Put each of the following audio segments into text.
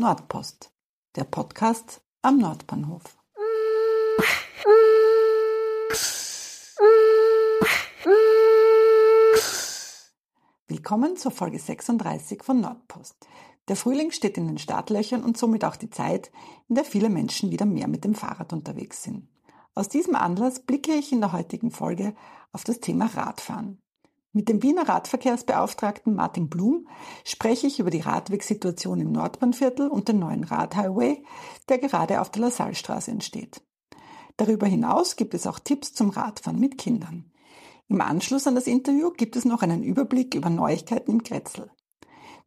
Nordpost, der Podcast am Nordbahnhof. Willkommen zur Folge 36 von Nordpost. Der Frühling steht in den Startlöchern und somit auch die Zeit, in der viele Menschen wieder mehr mit dem Fahrrad unterwegs sind. Aus diesem Anlass blicke ich in der heutigen Folge auf das Thema Radfahren. Mit dem Wiener Radverkehrsbeauftragten Martin Blum spreche ich über die Radwegsituation im Nordbahnviertel und den neuen Radhighway, der gerade auf der LaSalle-Straße entsteht. Darüber hinaus gibt es auch Tipps zum Radfahren mit Kindern. Im Anschluss an das Interview gibt es noch einen Überblick über Neuigkeiten im Kretzel.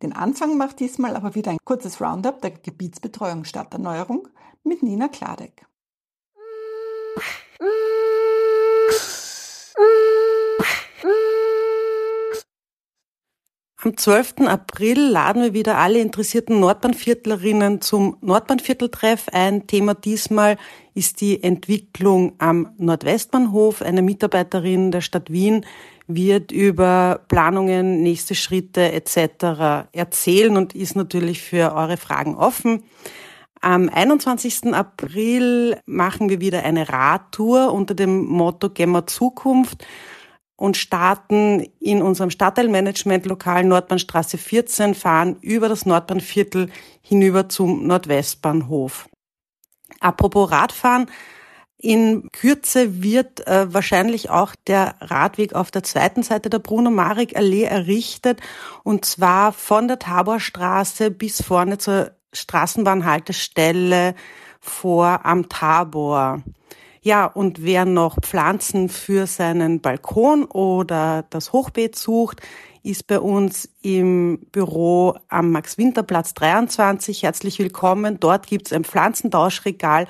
Den Anfang macht diesmal aber wieder ein kurzes Roundup der Gebietsbetreuung Stadterneuerung mit Nina Kladek. Am 12. April laden wir wieder alle interessierten Nordbahnviertlerinnen zum Nordbahnvierteltreff ein. Thema diesmal ist die Entwicklung am Nordwestbahnhof. Eine Mitarbeiterin der Stadt Wien wird über Planungen, nächste Schritte etc. erzählen und ist natürlich für eure Fragen offen. Am 21. April machen wir wieder eine Radtour unter dem Motto Gemma Zukunft und starten in unserem Stadtteilmanagement-Lokal Nordbahnstraße 14, fahren über das Nordbahnviertel hinüber zum Nordwestbahnhof. Apropos Radfahren, in Kürze wird äh, wahrscheinlich auch der Radweg auf der zweiten Seite der Bruno-Marek-Allee errichtet und zwar von der Taborstraße bis vorne zur Straßenbahnhaltestelle vor am Tabor. Ja, und wer noch Pflanzen für seinen Balkon oder das Hochbeet sucht, ist bei uns im Büro am Max-Winter-Platz 23. Herzlich willkommen. Dort gibt's ein Pflanzentauschregal.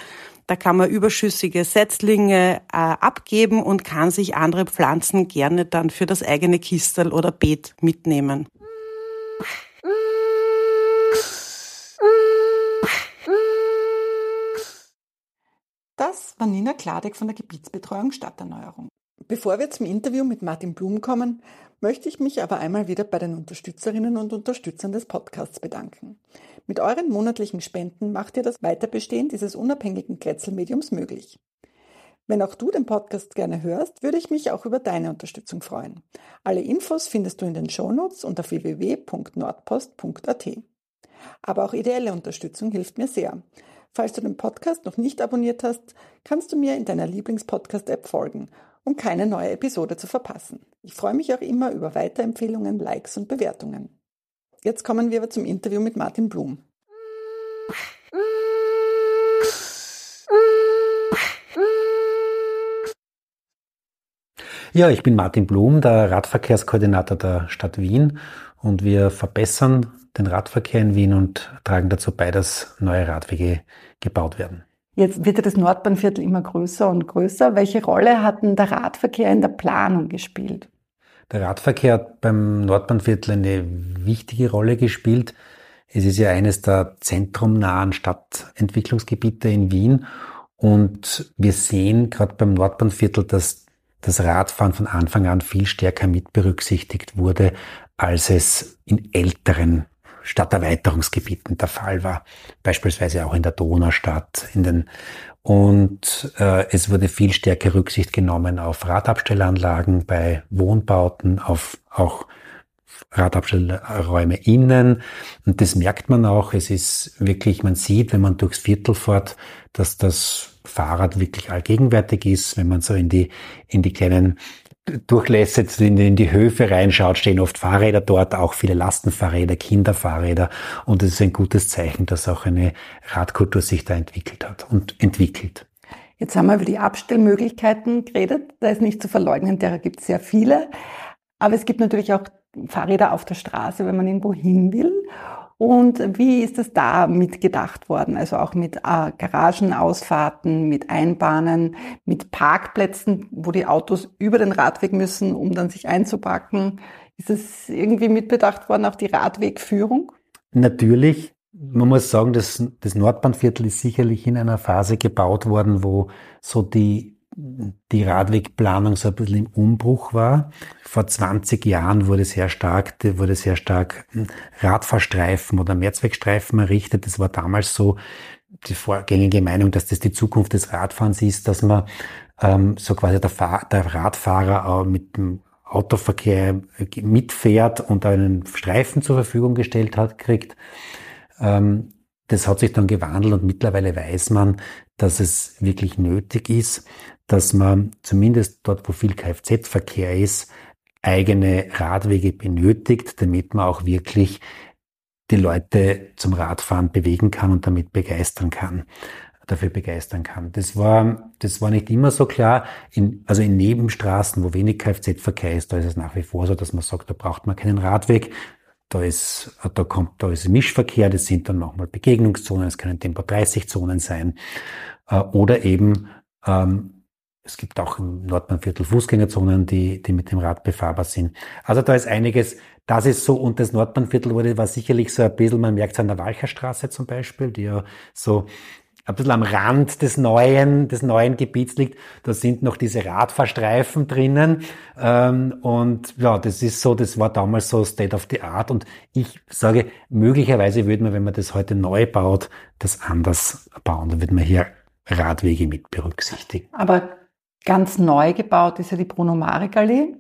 Da kann man überschüssige Setzlinge äh, abgeben und kann sich andere Pflanzen gerne dann für das eigene Kistel oder Beet mitnehmen. Das war Nina Kladek von der Gebietsbetreuung Stadterneuerung. Bevor wir zum Interview mit Martin Blum kommen, möchte ich mich aber einmal wieder bei den Unterstützerinnen und Unterstützern des Podcasts bedanken. Mit euren monatlichen Spenden macht ihr das Weiterbestehen dieses unabhängigen Kretzelmediums möglich. Wenn auch du den Podcast gerne hörst, würde ich mich auch über deine Unterstützung freuen. Alle Infos findest du in den Shownotes unter www.nordpost.at. Aber auch ideelle Unterstützung hilft mir sehr. Falls du den Podcast noch nicht abonniert hast, kannst du mir in deiner Lieblingspodcast-App folgen, um keine neue Episode zu verpassen. Ich freue mich auch immer über Weiterempfehlungen, Likes und Bewertungen. Jetzt kommen wir aber zum Interview mit Martin Blum. Ja, ich bin Martin Blum, der Radverkehrskoordinator der Stadt Wien und wir verbessern den Radverkehr in Wien und tragen dazu bei, dass neue Radwege gebaut werden. Jetzt wird ja das Nordbahnviertel immer größer und größer. Welche Rolle hat denn der Radverkehr in der Planung gespielt? Der Radverkehr hat beim Nordbahnviertel eine wichtige Rolle gespielt. Es ist ja eines der zentrumnahen Stadtentwicklungsgebiete in Wien und wir sehen gerade beim Nordbahnviertel, dass das Radfahren von Anfang an viel stärker mit berücksichtigt wurde, als es in älteren Stadterweiterungsgebieten der Fall war, beispielsweise auch in der Donaustadt, in den und äh, es wurde viel stärker Rücksicht genommen auf Radabstellanlagen bei Wohnbauten, auf auch Radabstellräume innen. Und das merkt man auch. Es ist wirklich, man sieht, wenn man durchs Viertel fährt, dass das Fahrrad wirklich allgegenwärtig ist. Wenn man so in die, in die kleinen Durchlässe in, in die Höfe reinschaut, stehen oft Fahrräder dort, auch viele Lastenfahrräder, Kinderfahrräder. Und es ist ein gutes Zeichen, dass auch eine Radkultur sich da entwickelt hat und entwickelt. Jetzt haben wir über die Abstellmöglichkeiten geredet. Da ist nicht zu verleugnen, derer gibt es sehr viele. Aber es gibt natürlich auch Fahrräder auf der Straße, wenn man irgendwo hin will. Und wie ist es da mitgedacht worden? Also auch mit äh, Garagenausfahrten, mit Einbahnen, mit Parkplätzen, wo die Autos über den Radweg müssen, um dann sich einzupacken. Ist es irgendwie mitbedacht worden, auch die Radwegführung? Natürlich. Man muss sagen, das, das Nordbahnviertel ist sicherlich in einer Phase gebaut worden, wo so die die Radwegplanung so ein bisschen im Umbruch war. Vor 20 Jahren wurde sehr stark, wurde sehr stark hm, Radfahrstreifen oder Mehrzweckstreifen errichtet. Das war damals so die vorgängige Meinung, dass das die Zukunft des Radfahrens ist, dass man ähm, so quasi der, Fahr der Radfahrer auch mit dem Autoverkehr mitfährt und einen Streifen zur Verfügung gestellt hat, kriegt. Ähm, das hat sich dann gewandelt und mittlerweile weiß man, dass es wirklich nötig ist, dass man zumindest dort, wo viel Kfz-Verkehr ist, eigene Radwege benötigt, damit man auch wirklich die Leute zum Radfahren bewegen kann und damit begeistern kann dafür begeistern kann. Das war, das war nicht immer so klar. In, also in Nebenstraßen, wo wenig Kfz-Verkehr ist, da ist es nach wie vor so, dass man sagt, da braucht man keinen Radweg. Da ist, da kommt, da ist Mischverkehr, das sind dann nochmal Begegnungszonen, es können Tempo 30 Zonen sein. Äh, oder eben, ähm, es gibt auch im Nordbahnviertel Fußgängerzonen, die, die mit dem Rad befahrbar sind. Also da ist einiges, das ist so, und das Nordbahnviertel wurde, war sicherlich so ein bisschen, man merkt es an der Walcherstraße zum Beispiel, die ja so ein bisschen am Rand des neuen, des neuen Gebiets liegt. Da sind noch diese Radfahrstreifen drinnen. Ähm, und ja, das ist so, das war damals so State of the Art. Und ich sage, möglicherweise würde man, wenn man das heute neu baut, das anders bauen. Da würde man hier Radwege mit berücksichtigen. Aber ganz neu gebaut ist ja die Bruno-Marek-Allee.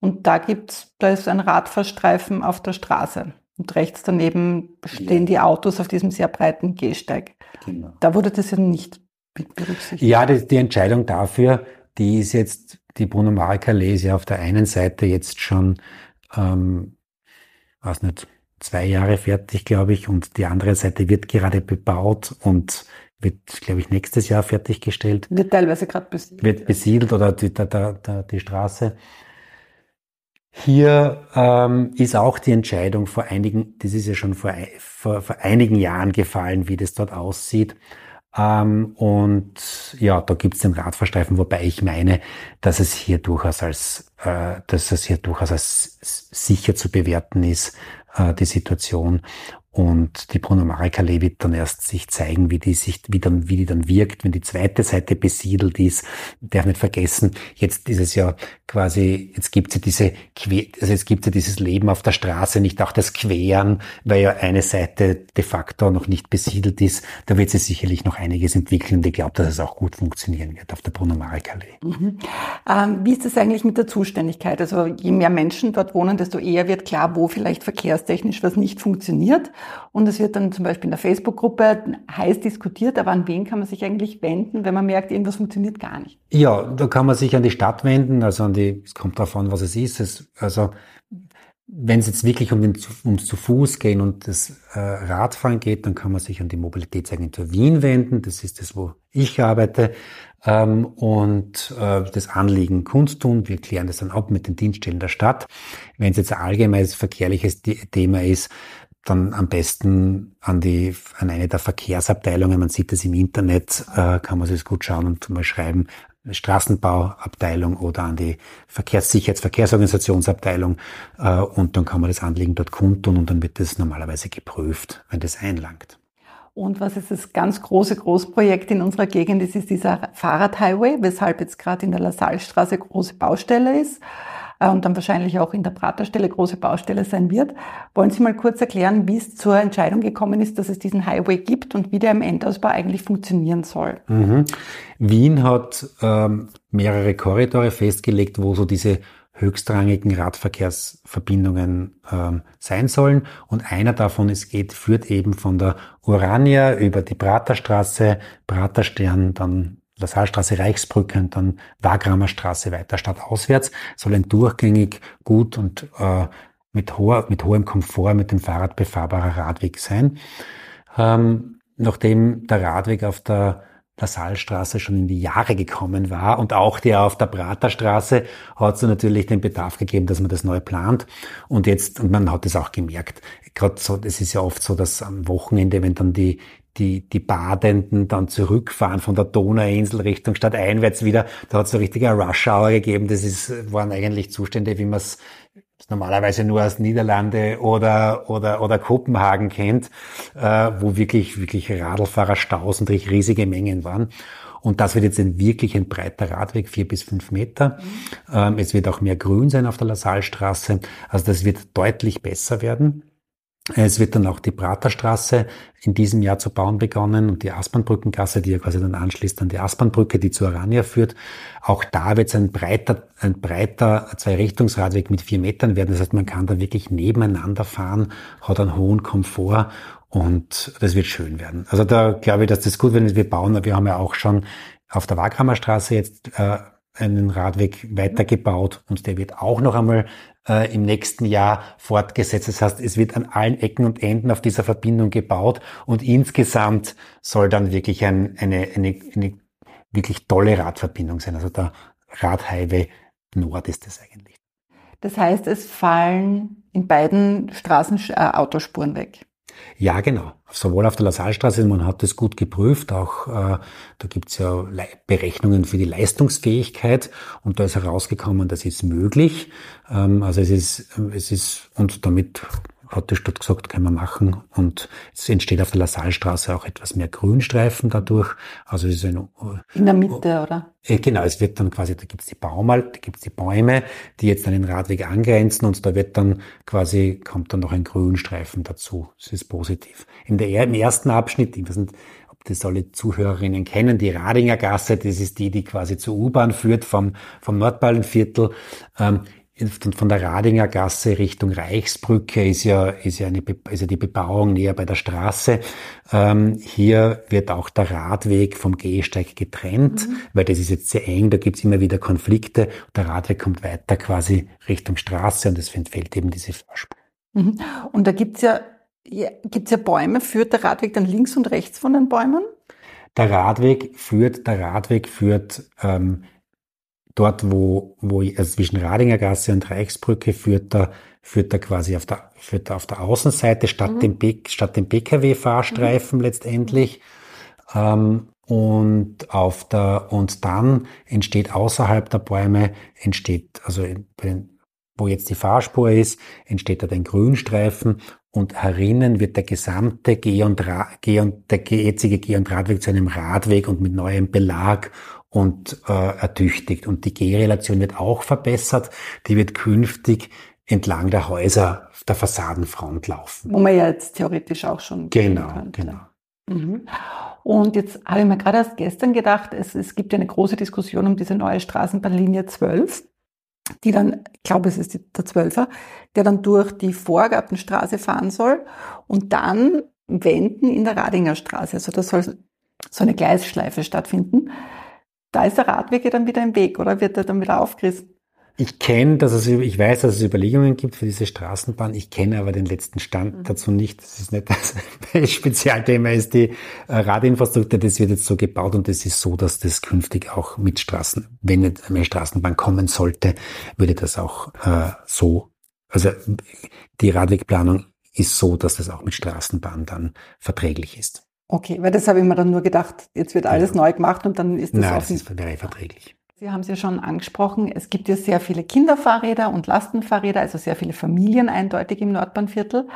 Und da gibt's, da ist ein Radfahrstreifen auf der Straße. Und rechts daneben stehen die Autos auf diesem sehr breiten Gehsteig. Genau. Da wurde das ja nicht berücksichtigt. Ja, die, die Entscheidung dafür, die ist jetzt, die Bruno Marek Allee ist ja auf der einen Seite jetzt schon, ähm, weiß nicht, zwei Jahre fertig, glaube ich, und die andere Seite wird gerade bebaut und wird, glaube ich, nächstes Jahr fertiggestellt. Wird teilweise gerade besiedelt. Wird besiedelt oder die, die, die, die Straße. Hier ähm, ist auch die Entscheidung vor einigen, das ist ja schon vor, vor, vor einigen Jahren gefallen, wie das dort aussieht. Ähm, und ja, da gibt es den Radfahrstreifen, wobei ich meine, dass es hier durchaus als, äh, dass es hier durchaus als sicher zu bewerten ist, äh, die Situation. Und die Bruno Marek-Allee wird dann erst sich zeigen, wie die sich, wie dann, wie die dann wirkt, wenn die zweite Seite besiedelt ist. Darf nicht vergessen, jetzt ist es ja quasi, jetzt gibt es ja diese, also jetzt gibt es ja dieses Leben auf der Straße, nicht auch das Queren, weil ja eine Seite de facto noch nicht besiedelt ist. Da wird sich sicherlich noch einiges entwickeln und ich glaube, dass es auch gut funktionieren wird auf der Bruno Marek-Allee. Mhm. Ähm, wie ist es eigentlich mit der Zuständigkeit? Also je mehr Menschen dort wohnen, desto eher wird klar, wo vielleicht verkehrstechnisch was nicht funktioniert. Und es wird dann zum Beispiel in der Facebook-Gruppe heiß diskutiert, aber an wen kann man sich eigentlich wenden, wenn man merkt, irgendwas funktioniert gar nicht? Ja, da kann man sich an die Stadt wenden, also an die, es kommt darauf an, was es ist. Es, also wenn es jetzt wirklich um den, ums zu Fuß gehen und das äh, Radfahren geht, dann kann man sich an die Mobilitätsagentur Wien wenden. Das ist das, wo ich arbeite. Ähm, und äh, das Anliegen kundtun. Wir klären das dann ab mit den Dienststellen der Stadt. Wenn es jetzt ein allgemeines verkehrliches Thema ist, dann am besten an die, an eine der Verkehrsabteilungen. Man sieht das im Internet, äh, kann man sich das gut schauen und mal schreiben. Straßenbauabteilung oder an die Verkehrssicherheits-, Verkehrsorganisationsabteilung äh, und dann kann man das Anliegen dort kundtun und dann wird das normalerweise geprüft, wenn das einlangt. Und was ist das ganz große Großprojekt in unserer Gegend ist, ist dieser Fahrradhighway, weshalb jetzt gerade in der LaSalle-Straße große Baustelle ist. Äh, und dann wahrscheinlich auch in der Praterstelle große Baustelle sein wird. Wollen Sie mal kurz erklären, wie es zur Entscheidung gekommen ist, dass es diesen Highway gibt und wie der im Endausbau eigentlich funktionieren soll? Mhm. Wien hat ähm, mehrere Korridore festgelegt, wo so diese höchstrangigen Radverkehrsverbindungen ähm, sein sollen. Und einer davon ist, geht, führt eben von der Urania über die Praterstraße, Praterstern, dann Lassalstraße, Reichsbrücke und dann Wagramer Straße weiter stadtauswärts, soll ein durchgängig gut und äh, mit, hoher, mit hohem Komfort mit dem Fahrrad befahrbarer Radweg sein. Ähm, nachdem der Radweg auf der Lassalstraße schon in die Jahre gekommen war und auch der auf der Praterstraße hat es natürlich den Bedarf gegeben, dass man das neu plant. Und jetzt, und man hat es auch gemerkt, gerade so, es ist ja oft so, dass am Wochenende, wenn dann die, die, die Badenden dann zurückfahren von der Donauinsel Richtung Stadt einwärts wieder. Da hat es so richtige Rush Hour gegeben. Das ist, waren eigentlich Zustände, wie man es normalerweise nur aus Niederlande oder, oder, oder Kopenhagen kennt, äh, wo wirklich, wirklich Radlfahrer Staus und riesige Mengen waren. Und das wird jetzt wirklich ein breiter Radweg, vier bis fünf Meter. Mhm. Ähm, es wird auch mehr Grün sein auf der Lassalstraße. Also das wird deutlich besser werden. Es wird dann auch die Praterstraße in diesem Jahr zu bauen begonnen und die Aspernbrückengasse, die ja quasi dann anschließt an die Aspernbrücke, die zu Arania führt. Auch da wird es ein breiter, ein breiter Zwei-Richtungsradweg mit vier Metern werden. Das heißt, man kann da wirklich nebeneinander fahren, hat einen hohen Komfort und das wird schön werden. Also da glaube ich, dass das gut wird, wir bauen. Wir haben ja auch schon auf der Waghammer Straße jetzt äh, einen Radweg weitergebaut und der wird auch noch einmal äh, im nächsten Jahr fortgesetzt. Das heißt, es wird an allen Ecken und Enden auf dieser Verbindung gebaut und insgesamt soll dann wirklich ein, eine, eine, eine wirklich tolle Radverbindung sein. Also der Radhighway Nord ist es eigentlich. Das heißt, es fallen in beiden Straßen äh, Autospuren weg. Ja, genau. Sowohl auf der Lassalstraße, man hat das gut geprüft, auch äh, da gibt's ja Berechnungen für die Leistungsfähigkeit und da ist herausgekommen, das ist möglich. Ähm, also es ist, es ist, und damit hat die Stadt gesagt, können wir machen. Und es entsteht auf der Lassalstraße auch etwas mehr Grünstreifen dadurch. Also es ist ein, In der Mitte, oder? Äh, genau, es wird dann quasi, da gibt's die Baumal, da gibt's die Bäume, die jetzt an den Radweg angrenzen und da wird dann quasi, kommt dann noch ein Grünstreifen dazu. Das ist positiv. In der, Im ersten Abschnitt, ich weiß nicht, ob das alle Zuhörerinnen kennen, die Radinger Gasse, das ist die, die quasi zur U-Bahn führt vom, vom Nordballenviertel. Ähm, von der Radinger Gasse Richtung Reichsbrücke ist ja, ist ja, eine, ist ja die Bebauung näher bei der Straße. Ähm, hier wird auch der Radweg vom Gehsteig getrennt, mhm. weil das ist jetzt sehr eng, da gibt's immer wieder Konflikte. Der Radweg kommt weiter quasi Richtung Straße und es fehlt eben diese Fahrspur. Mhm. Und da gibt's ja, ja, gibt's ja Bäume. Führt der Radweg dann links und rechts von den Bäumen? Der Radweg führt, der Radweg führt ähm, dort, wo, wo also zwischen Radinger Gasse und Reichsbrücke führt er, führt er quasi auf der, führt er auf der Außenseite statt mhm. dem, statt dem PKW-Fahrstreifen mhm. letztendlich. Ähm, und auf der, und dann entsteht außerhalb der Bäume, entsteht, also wo jetzt die Fahrspur ist, entsteht da ein Grünstreifen und herinnen wird der gesamte Geh- und, Ra Geh und der jetzige Geh- und Radweg zu einem Radweg und mit neuem Belag und äh, ertüchtigt. Und die G-Relation wird auch verbessert. Die wird künftig entlang der Häuser der Fassadenfront laufen. Wo man ja jetzt theoretisch auch schon genau, genau. Mhm. Und jetzt habe ich mir gerade erst gestern gedacht, es, es gibt ja eine große Diskussion um diese neue Straßenbahnlinie 12, die dann, ich glaube, es ist der 12er, der dann durch die Vorgartenstraße fahren soll und dann wenden in der Radinger Straße. Also da soll so eine Gleisschleife stattfinden da ist der Radweg ja dann wieder im Weg, oder wird er dann wieder aufgerissen? Ich kenne, dass es, ich weiß, dass es Überlegungen gibt für diese Straßenbahn. Ich kenne aber den letzten Stand mhm. dazu nicht. Das ist nicht das Spezialthema ist die äh, Radinfrastruktur. Das wird jetzt so gebaut und es ist so, dass das künftig auch mit Straßen, wenn eine Straßenbahn kommen sollte, würde das auch äh, so, also die Radwegplanung ist so, dass das auch mit Straßenbahn dann verträglich ist. Okay, weil das habe ich mir dann nur gedacht, jetzt wird alles ja. neu gemacht und dann ist das Nein, auch das ist verträglich. Sie haben es ja schon angesprochen, es gibt ja sehr viele Kinderfahrräder und Lastenfahrräder, also sehr viele Familien eindeutig im Nordbahnviertel.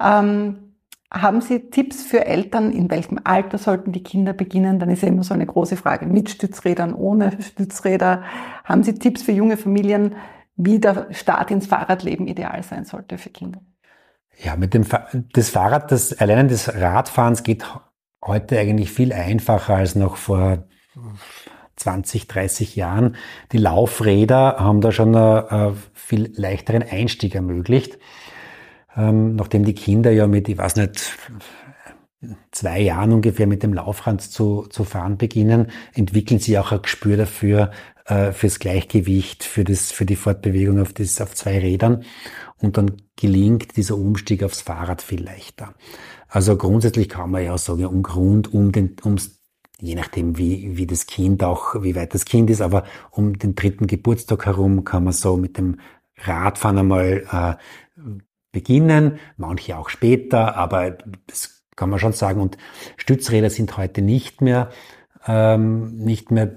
Ähm, haben Sie Tipps für Eltern, in welchem Alter sollten die Kinder beginnen? Dann ist ja immer so eine große Frage, mit Stützrädern, ohne Stützräder. Haben Sie Tipps für junge Familien, wie der Start ins Fahrradleben ideal sein sollte für Kinder? Ja, mit dem Fa das Fahrrad, das Erlernen des Radfahrens geht heute eigentlich viel einfacher als noch vor 20, 30 Jahren. Die Laufräder haben da schon einen viel leichteren Einstieg ermöglicht. Ähm, nachdem die Kinder ja mit, ich weiß nicht, zwei Jahren ungefähr mit dem Laufrad zu, zu fahren beginnen, entwickeln sie auch ein Gespür dafür, äh, fürs Gleichgewicht, für, das, für die Fortbewegung auf, das, auf zwei Rädern. Und dann gelingt dieser Umstieg aufs Fahrrad viel leichter. Also grundsätzlich kann man ja sagen, um Grund um den, ums, je nachdem wie, wie das Kind auch, wie weit das Kind ist, aber um den dritten Geburtstag herum kann man so mit dem Radfahren einmal äh, beginnen, manche auch später, aber das kann man schon sagen. Und Stützräder sind heute nicht mehr, ähm, nicht mehr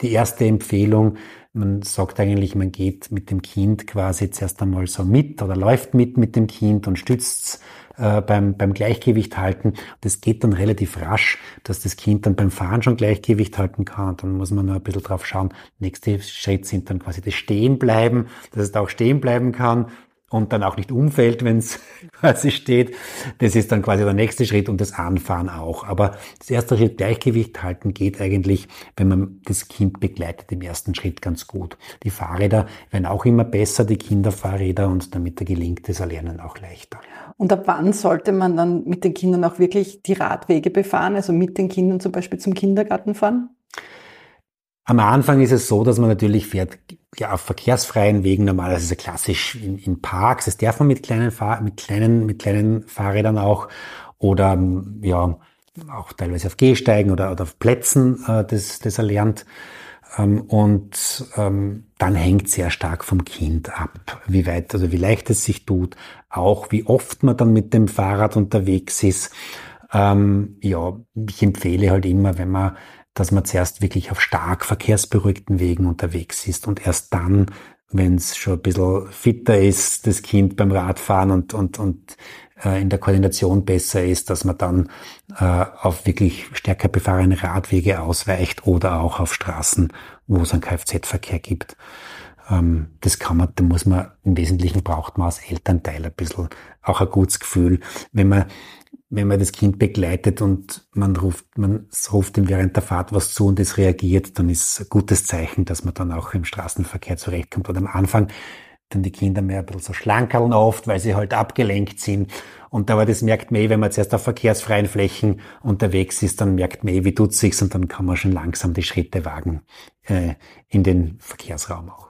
die erste Empfehlung. Man sagt eigentlich, man geht mit dem Kind quasi zuerst einmal so mit oder läuft mit mit dem Kind und stützt äh, beim, beim Gleichgewicht halten. Das geht dann relativ rasch, dass das Kind dann beim Fahren schon Gleichgewicht halten kann. Dann muss man nur ein bisschen drauf schauen. Nächste Schritt sind dann quasi das Stehenbleiben, dass es da auch stehen bleiben kann und dann auch nicht umfällt, wenn es quasi steht. Das ist dann quasi der nächste Schritt und das Anfahren auch. Aber das erste Schritt Gleichgewicht halten geht eigentlich, wenn man das Kind begleitet im ersten Schritt ganz gut. Die Fahrräder werden auch immer besser, die Kinderfahrräder und damit gelingt das Erlernen auch leichter. Und ab wann sollte man dann mit den Kindern auch wirklich die Radwege befahren, also mit den Kindern zum Beispiel zum Kindergarten fahren? Am Anfang ist es so, dass man natürlich fährt ja auf verkehrsfreien Wegen normalerweise klassisch in, in Parks. Das darf man mit kleinen Fahr mit kleinen mit kleinen Fahrrädern auch oder ja auch teilweise auf Gehsteigen oder, oder auf Plätzen äh, das, das erlernt. Ähm, und ähm, dann hängt sehr stark vom Kind ab, wie weit, also wie leicht es sich tut, auch wie oft man dann mit dem Fahrrad unterwegs ist. Ähm, ja, ich empfehle halt immer, wenn man dass man zuerst wirklich auf stark verkehrsberuhigten Wegen unterwegs ist und erst dann, wenn es schon ein bisschen fitter ist, das Kind beim Radfahren und, und, und äh, in der Koordination besser ist, dass man dann äh, auf wirklich stärker befahrene Radwege ausweicht oder auch auf Straßen, wo es einen Kfz-Verkehr gibt. Ähm, das kann man, da muss man, im Wesentlichen braucht man als Elternteil ein bisschen auch ein gutes Gefühl. Wenn man wenn man das Kind begleitet und man ruft, man ruft ihm während der Fahrt was zu und es reagiert, dann ist ein gutes Zeichen, dass man dann auch im Straßenverkehr zurechtkommt. Und am Anfang dann die Kinder mehr ein bisschen so schlankerln oft, weil sie halt abgelenkt sind. Und aber das merkt man eh, wenn man zuerst auf verkehrsfreien Flächen unterwegs ist, dann merkt man eh, wie tut sich's und dann kann man schon langsam die Schritte wagen äh, in den Verkehrsraum auch.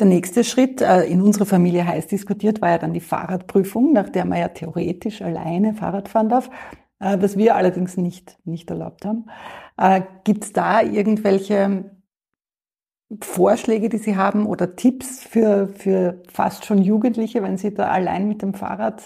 Der nächste Schritt äh, in unserer Familie heiß diskutiert war ja dann die Fahrradprüfung, nach der man ja theoretisch alleine Fahrrad fahren darf, äh, was wir allerdings nicht, nicht erlaubt haben. Äh, Gibt es da irgendwelche Vorschläge, die Sie haben oder Tipps für, für fast schon Jugendliche, wenn sie da allein mit dem Fahrrad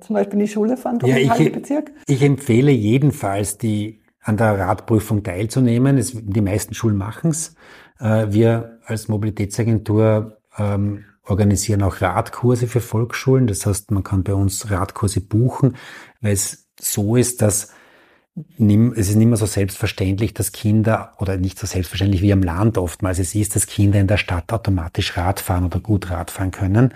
zum Beispiel in die Schule fahren, ja, ich, Bezirk? Ich empfehle jedenfalls, die an der Radprüfung teilzunehmen. Es, die meisten Schulen machen's. Äh, wir als Mobilitätsagentur ähm, organisieren auch Radkurse für Volksschulen. Das heißt, man kann bei uns Radkurse buchen, weil es so ist, dass es ist nicht mehr so selbstverständlich, dass Kinder, oder nicht so selbstverständlich wie am Land oftmals es ist, dass Kinder in der Stadt automatisch Radfahren oder gut Radfahren können.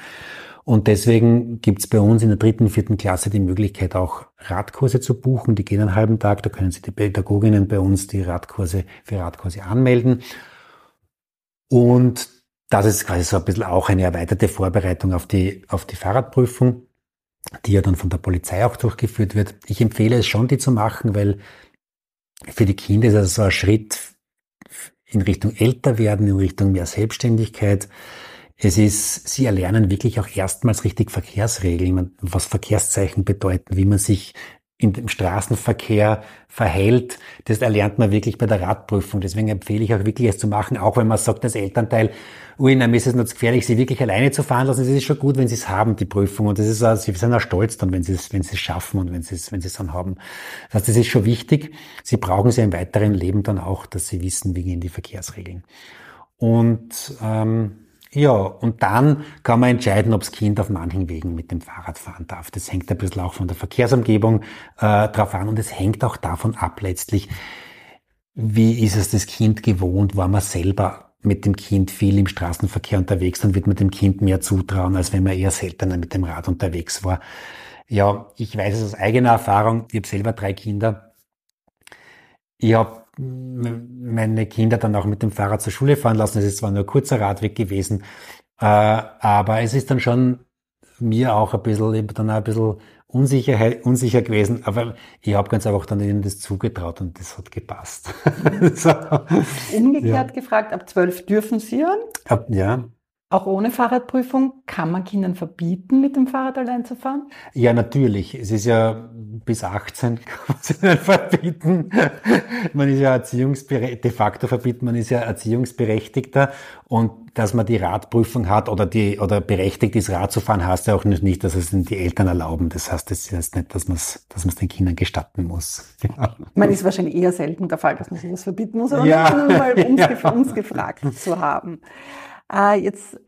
Und deswegen gibt es bei uns in der dritten, vierten Klasse die Möglichkeit, auch Radkurse zu buchen. Die gehen einen halben Tag. Da können sich die Pädagoginnen bei uns die Radkurse für Radkurse anmelden. Und das ist quasi so ein bisschen auch eine erweiterte Vorbereitung auf die, auf die Fahrradprüfung, die ja dann von der Polizei auch durchgeführt wird. Ich empfehle es schon, die zu machen, weil für die Kinder ist das so ein Schritt in Richtung älter werden, in Richtung mehr Selbstständigkeit. Es ist, sie erlernen wirklich auch erstmals richtig Verkehrsregeln, was Verkehrszeichen bedeuten, wie man sich in dem Straßenverkehr verhält, das erlernt man wirklich bei der Radprüfung. Deswegen empfehle ich auch wirklich es zu machen, auch wenn man sagt, als Elternteil, ui, na, mir ist es zu gefährlich, sie wirklich alleine zu fahren lassen. Es ist schon gut, wenn sie es haben, die Prüfung. Und das ist, auch, sie sind auch stolz dann, wenn sie es, wenn sie es schaffen und wenn sie es, wenn sie es dann haben. Das heißt, das ist schon wichtig. Sie brauchen sie im weiteren Leben dann auch, dass sie wissen, wie gehen die Verkehrsregeln. Und, ähm, ja, und dann kann man entscheiden, ob das Kind auf manchen Wegen mit dem Fahrrad fahren darf. Das hängt ein bisschen auch von der Verkehrsumgebung äh, drauf an und es hängt auch davon ab letztlich, wie ist es das Kind gewohnt, war man selber mit dem Kind viel im Straßenverkehr unterwegs, dann wird man dem Kind mehr zutrauen, als wenn man eher seltener mit dem Rad unterwegs war. Ja, ich weiß es aus eigener Erfahrung, ich habe selber drei Kinder. Ich habe meine Kinder dann auch mit dem Fahrrad zur Schule fahren lassen. Es ist zwar nur ein kurzer Radweg gewesen, äh, aber es ist dann schon mir auch ein bisschen, dann auch ein bisschen Unsicherheit, unsicher gewesen, aber ich habe ganz einfach dann ihnen das zugetraut und das hat gepasst. so. Umgekehrt ja. gefragt, ab zwölf dürfen sie ja? Ab, ja. Auch ohne Fahrradprüfung kann man Kindern verbieten, mit dem Fahrrad allein zu fahren? Ja, natürlich. Es ist ja bis 18 kann man nicht verbieten. Man ist ja erziehungsberechtigt, de facto verbietet man ist ja erziehungsberechtigter und dass man die Radprüfung hat oder die oder berechtigt ist, Rad zu fahren, heißt ja auch nicht, dass es die Eltern erlauben. Das heißt, das heißt nicht, dass man es dass man es den Kindern gestatten muss. Ja. Man ist wahrscheinlich eher selten der Fall, dass man sowas verbieten muss, aber ja. nur mal uns, ja. uns gefragt zu haben. Äh, jetzt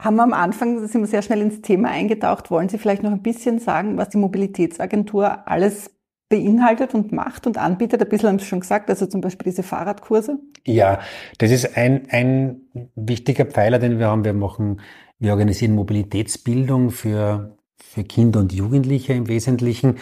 haben wir am Anfang, sind wir sehr schnell ins Thema eingetaucht. Wollen Sie vielleicht noch ein bisschen sagen, was die Mobilitätsagentur alles beinhaltet und macht und anbietet? Ein bisschen haben Sie schon gesagt, also zum Beispiel diese Fahrradkurse. Ja, das ist ein, ein wichtiger Pfeiler, den wir haben. Wir machen, wir organisieren Mobilitätsbildung für, für Kinder und Jugendliche im Wesentlichen.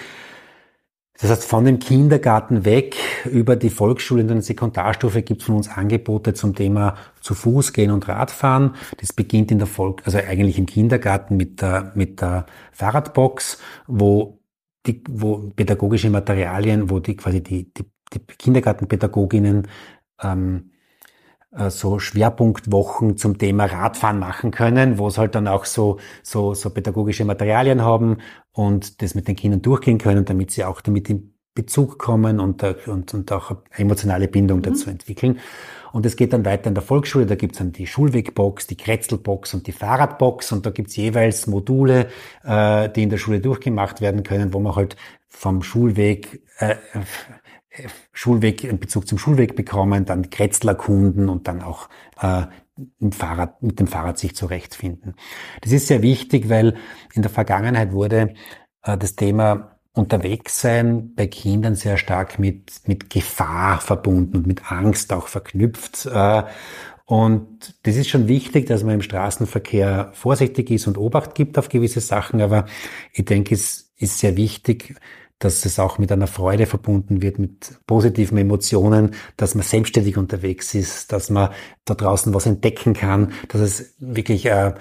Das heißt, von dem Kindergarten weg über die Volksschule und die Sekundarstufe gibt es von uns Angebote zum Thema zu Fuß gehen und Radfahren. Das beginnt in der Volk, also eigentlich im Kindergarten mit der, mit der Fahrradbox, wo die, wo pädagogische Materialien, wo die quasi die, die, die Kindergartenpädagoginnen ähm, äh, so Schwerpunktwochen zum Thema Radfahren machen können, wo es halt dann auch so, so, so pädagogische Materialien haben und das mit den Kindern durchgehen können, damit sie auch damit in Bezug kommen und, und, und auch emotionale Bindung mhm. dazu entwickeln. Und es geht dann weiter in der Volksschule, da gibt's dann die Schulwegbox, die Kretzelbox und die Fahrradbox und da gibt's jeweils Module, äh, die in der Schule durchgemacht werden können, wo man halt vom Schulweg äh, Schulweg, in Bezug zum Schulweg bekommen, dann Kretzlerkunden und dann auch äh, im Fahrrad, mit dem Fahrrad sich zurechtfinden. Das ist sehr wichtig, weil in der Vergangenheit wurde äh, das Thema Unterwegssein bei Kindern sehr stark mit, mit Gefahr verbunden und mit Angst auch verknüpft. Äh, und das ist schon wichtig, dass man im Straßenverkehr vorsichtig ist und Obacht gibt auf gewisse Sachen. Aber ich denke, es ist sehr wichtig, dass es auch mit einer Freude verbunden wird, mit positiven Emotionen, dass man selbstständig unterwegs ist, dass man da draußen was entdecken kann, dass es wirklich äh,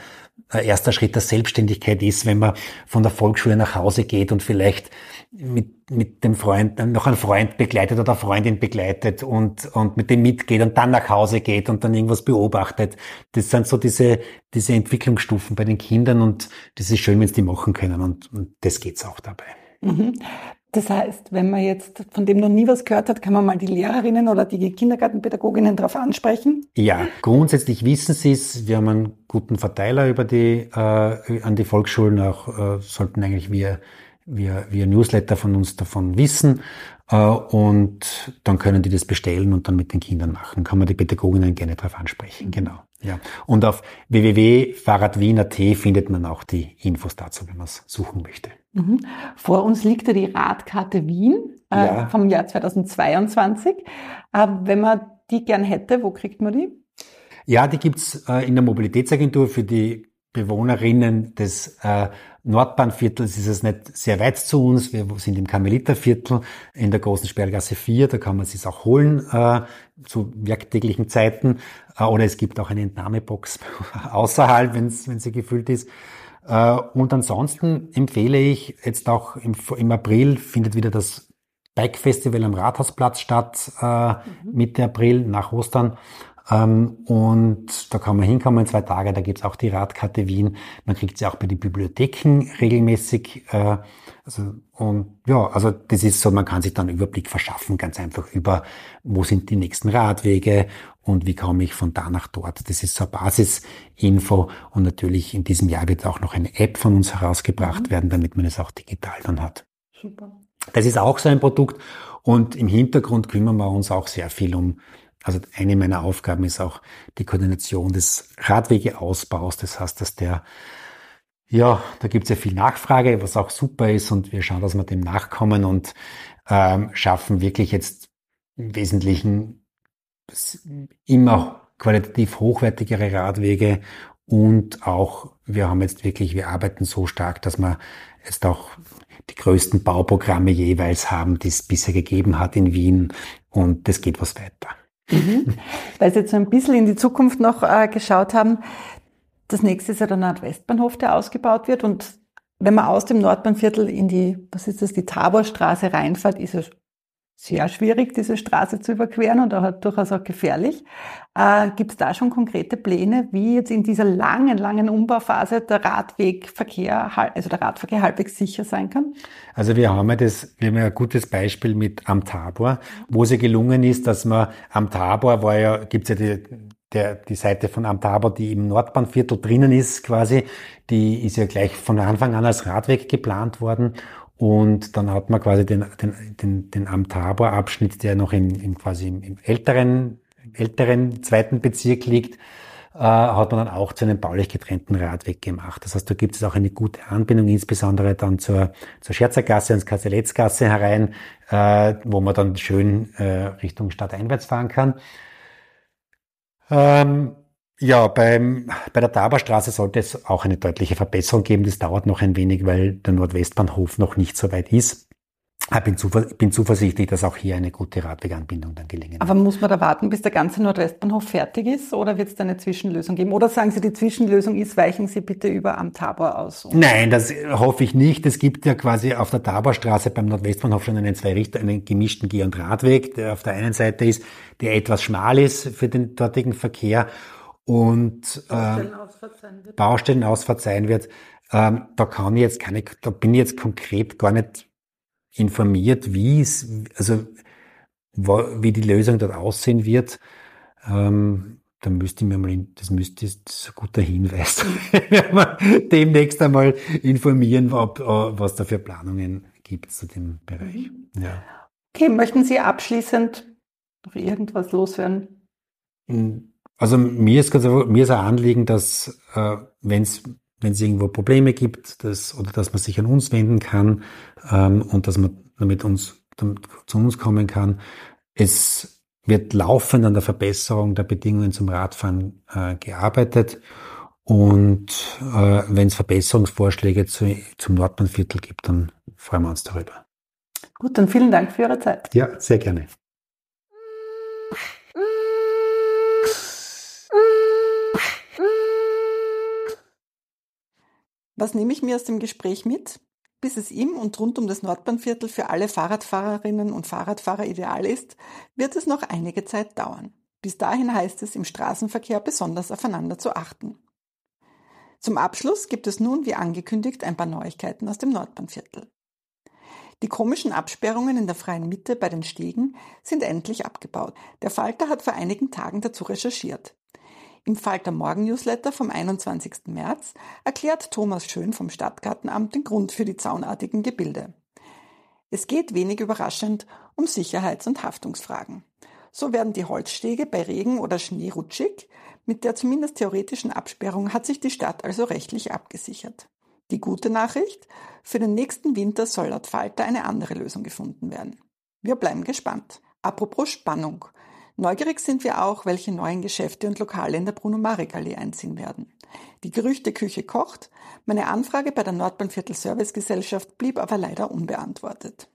ein erster Schritt der Selbstständigkeit ist, wenn man von der Volksschule nach Hause geht und vielleicht mit, mit dem Freund noch einen Freund begleitet oder Freundin begleitet und, und mit dem mitgeht und dann nach Hause geht und dann irgendwas beobachtet. Das sind so diese, diese Entwicklungsstufen bei den Kindern und das ist schön, wenn sie die machen können und, und das geht's auch dabei. Mhm. Das heißt, wenn man jetzt von dem noch nie was gehört hat, kann man mal die Lehrerinnen oder die Kindergartenpädagoginnen darauf ansprechen? Ja, grundsätzlich wissen sie es. Wir haben einen guten Verteiler über die, äh, an die Volksschulen, auch äh, sollten eigentlich wir, wir, wir Newsletter von uns davon wissen. Äh, und dann können die das bestellen und dann mit den Kindern machen. Kann man die Pädagoginnen gerne darauf ansprechen, genau. Ja. Und auf www.fahrradwien.at findet man auch die Infos dazu, wenn man es suchen möchte. Mhm. Vor uns liegt ja die Radkarte Wien äh, ja. vom Jahr 2022. Äh, wenn man die gern hätte, wo kriegt man die? Ja, die gibt's äh, in der Mobilitätsagentur für die Bewohnerinnen des äh, Nordbahnviertels ist es nicht sehr weit zu uns. Wir sind im Karmeliterviertel in der großen Sperrgasse 4. Da kann man es auch holen äh, zu werktäglichen Zeiten. Äh, oder es gibt auch eine Entnahmebox außerhalb, wenn sie gefüllt ist. Äh, und ansonsten empfehle ich jetzt auch im, im April findet wieder das Bike Festival am Rathausplatz statt, äh, mhm. Mitte April nach Ostern. Ähm, und da kann man hinkommen in zwei Tage, da gibt's auch die Radkarte Wien. Man kriegt sie auch bei den Bibliotheken regelmäßig. Äh, also, und ja, also das ist so, man kann sich dann einen Überblick verschaffen, ganz einfach über, wo sind die nächsten Radwege und wie komme ich von da nach dort. Das ist so eine Basisinfo und natürlich in diesem Jahr wird auch noch eine App von uns herausgebracht mhm. werden, damit man es auch digital dann hat. Super. Das ist auch so ein Produkt und im Hintergrund kümmern wir uns auch sehr viel um also eine meiner Aufgaben ist auch die Koordination des Radwegeausbaus. Das heißt, dass der, ja, da gibt es ja viel Nachfrage, was auch super ist und wir schauen, dass wir dem nachkommen und ähm, schaffen wirklich jetzt im Wesentlichen immer qualitativ hochwertigere Radwege und auch, wir haben jetzt wirklich, wir arbeiten so stark, dass wir jetzt auch die größten Bauprogramme jeweils haben, die es bisher gegeben hat in Wien und das geht was weiter. Mhm. Weil Sie jetzt so ein bisschen in die Zukunft noch äh, geschaut haben, das nächste ist ja der Nordwestbahnhof, der ausgebaut wird und wenn man aus dem Nordbahnviertel in die, was ist das, die Taborstraße reinfährt, ist es sehr schwierig, diese Straße zu überqueren und auch durchaus auch gefährlich. Äh, Gibt es da schon konkrete Pläne, wie jetzt in dieser langen, langen Umbauphase der Radwegverkehr, also der Radverkehr halbwegs sicher sein kann? Also wir haben ja das, wir haben ja ein gutes Beispiel mit am Tabor, wo es ja gelungen ist, dass man am Tabor war ja, gibt's ja die, der, die Seite von Am Tabor, die im Nordbahnviertel drinnen ist quasi, die ist ja gleich von Anfang an als Radweg geplant worden und dann hat man quasi den, den, den, den am Tabor Abschnitt, der noch in, in quasi im, im älteren, älteren zweiten Bezirk liegt, äh, hat man dann auch zu einem baulich getrennten Radweg gemacht. Das heißt, da gibt es auch eine gute Anbindung, insbesondere dann zur, zur Scherzergasse und Kasseletzgasse herein, äh, wo man dann schön äh, Richtung Stadt einwärts fahren kann. Ähm, ja, beim, bei der Taberstraße sollte es auch eine deutliche Verbesserung geben. Das dauert noch ein wenig, weil der Nordwestbahnhof noch nicht so weit ist. Ich bin, bin zuversichtlich, dass auch hier eine gute Radweganbindung dann gelingen Aber muss man da warten, bis der ganze Nordwestbahnhof fertig ist oder wird es da eine Zwischenlösung geben? Oder sagen Sie, die Zwischenlösung ist, weichen Sie bitte über am Tabor aus? Nein, das hoffe ich nicht. Es gibt ja quasi auf der Taborstraße beim Nordwestbahnhof schon einen zwei Richter, einen gemischten Geh- und Radweg, der auf der einen Seite ist, der etwas schmal ist für den dortigen Verkehr und wird. Baustellenausfahrt sein wird. Ähm, da kann ich jetzt keine, da bin ich jetzt konkret gar nicht informiert, wie es, also wie die Lösung dort aussehen wird. Ähm, da müsste ich mir mal, das müsste das ist ein guter Hinweis, demnächst einmal informieren, ob, äh, was da für Planungen gibt zu dem Bereich. Mhm. Ja. Okay, möchten Sie abschließend noch irgendwas loswerden? Hm, also mir ist ganz mir ist ein Anliegen, dass äh, wenn es wenn es irgendwo Probleme gibt, dass, oder dass man sich an uns wenden kann ähm, und dass man damit uns damit zu uns kommen kann. Es wird laufend an der Verbesserung der Bedingungen zum Radfahren äh, gearbeitet. Und äh, wenn es Verbesserungsvorschläge zu, zum Nordbahnviertel gibt, dann freuen wir uns darüber. Gut, dann vielen Dank für Ihre Zeit. Ja, sehr gerne. Was nehme ich mir aus dem Gespräch mit? Bis es im und rund um das Nordbahnviertel für alle Fahrradfahrerinnen und Fahrradfahrer ideal ist, wird es noch einige Zeit dauern. Bis dahin heißt es im Straßenverkehr besonders aufeinander zu achten. Zum Abschluss gibt es nun, wie angekündigt, ein paar Neuigkeiten aus dem Nordbahnviertel. Die komischen Absperrungen in der freien Mitte bei den Stegen sind endlich abgebaut. Der Falter hat vor einigen Tagen dazu recherchiert. Im Falter Morgen Newsletter vom 21. März erklärt Thomas Schön vom Stadtgartenamt den Grund für die zaunartigen Gebilde. Es geht wenig überraschend um Sicherheits- und Haftungsfragen. So werden die Holzstege bei Regen oder Schnee rutschig. Mit der zumindest theoretischen Absperrung hat sich die Stadt also rechtlich abgesichert. Die gute Nachricht, für den nächsten Winter soll laut Falter eine andere Lösung gefunden werden. Wir bleiben gespannt. Apropos Spannung. Neugierig sind wir auch, welche neuen Geschäfte und Lokale in der Bruno-Marek-Allee einziehen werden. Die Gerüchteküche kocht. Meine Anfrage bei der Nordbahnviertel Servicegesellschaft blieb aber leider unbeantwortet.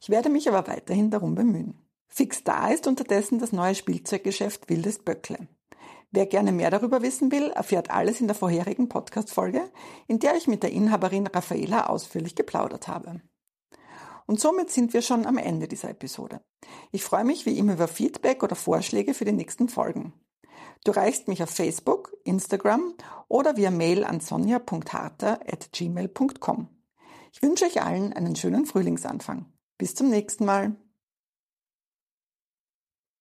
Ich werde mich aber weiterhin darum bemühen. Fix da ist unterdessen das neue Spielzeuggeschäft Wildes Böckle. Wer gerne mehr darüber wissen will, erfährt alles in der vorherigen Podcast-Folge, in der ich mit der Inhaberin Raffaela ausführlich geplaudert habe. Und somit sind wir schon am Ende dieser Episode. Ich freue mich wie immer über Feedback oder Vorschläge für die nächsten Folgen. Du reichst mich auf Facebook, Instagram oder via Mail an sonja.harter.gmail.com. Ich wünsche euch allen einen schönen Frühlingsanfang. Bis zum nächsten Mal.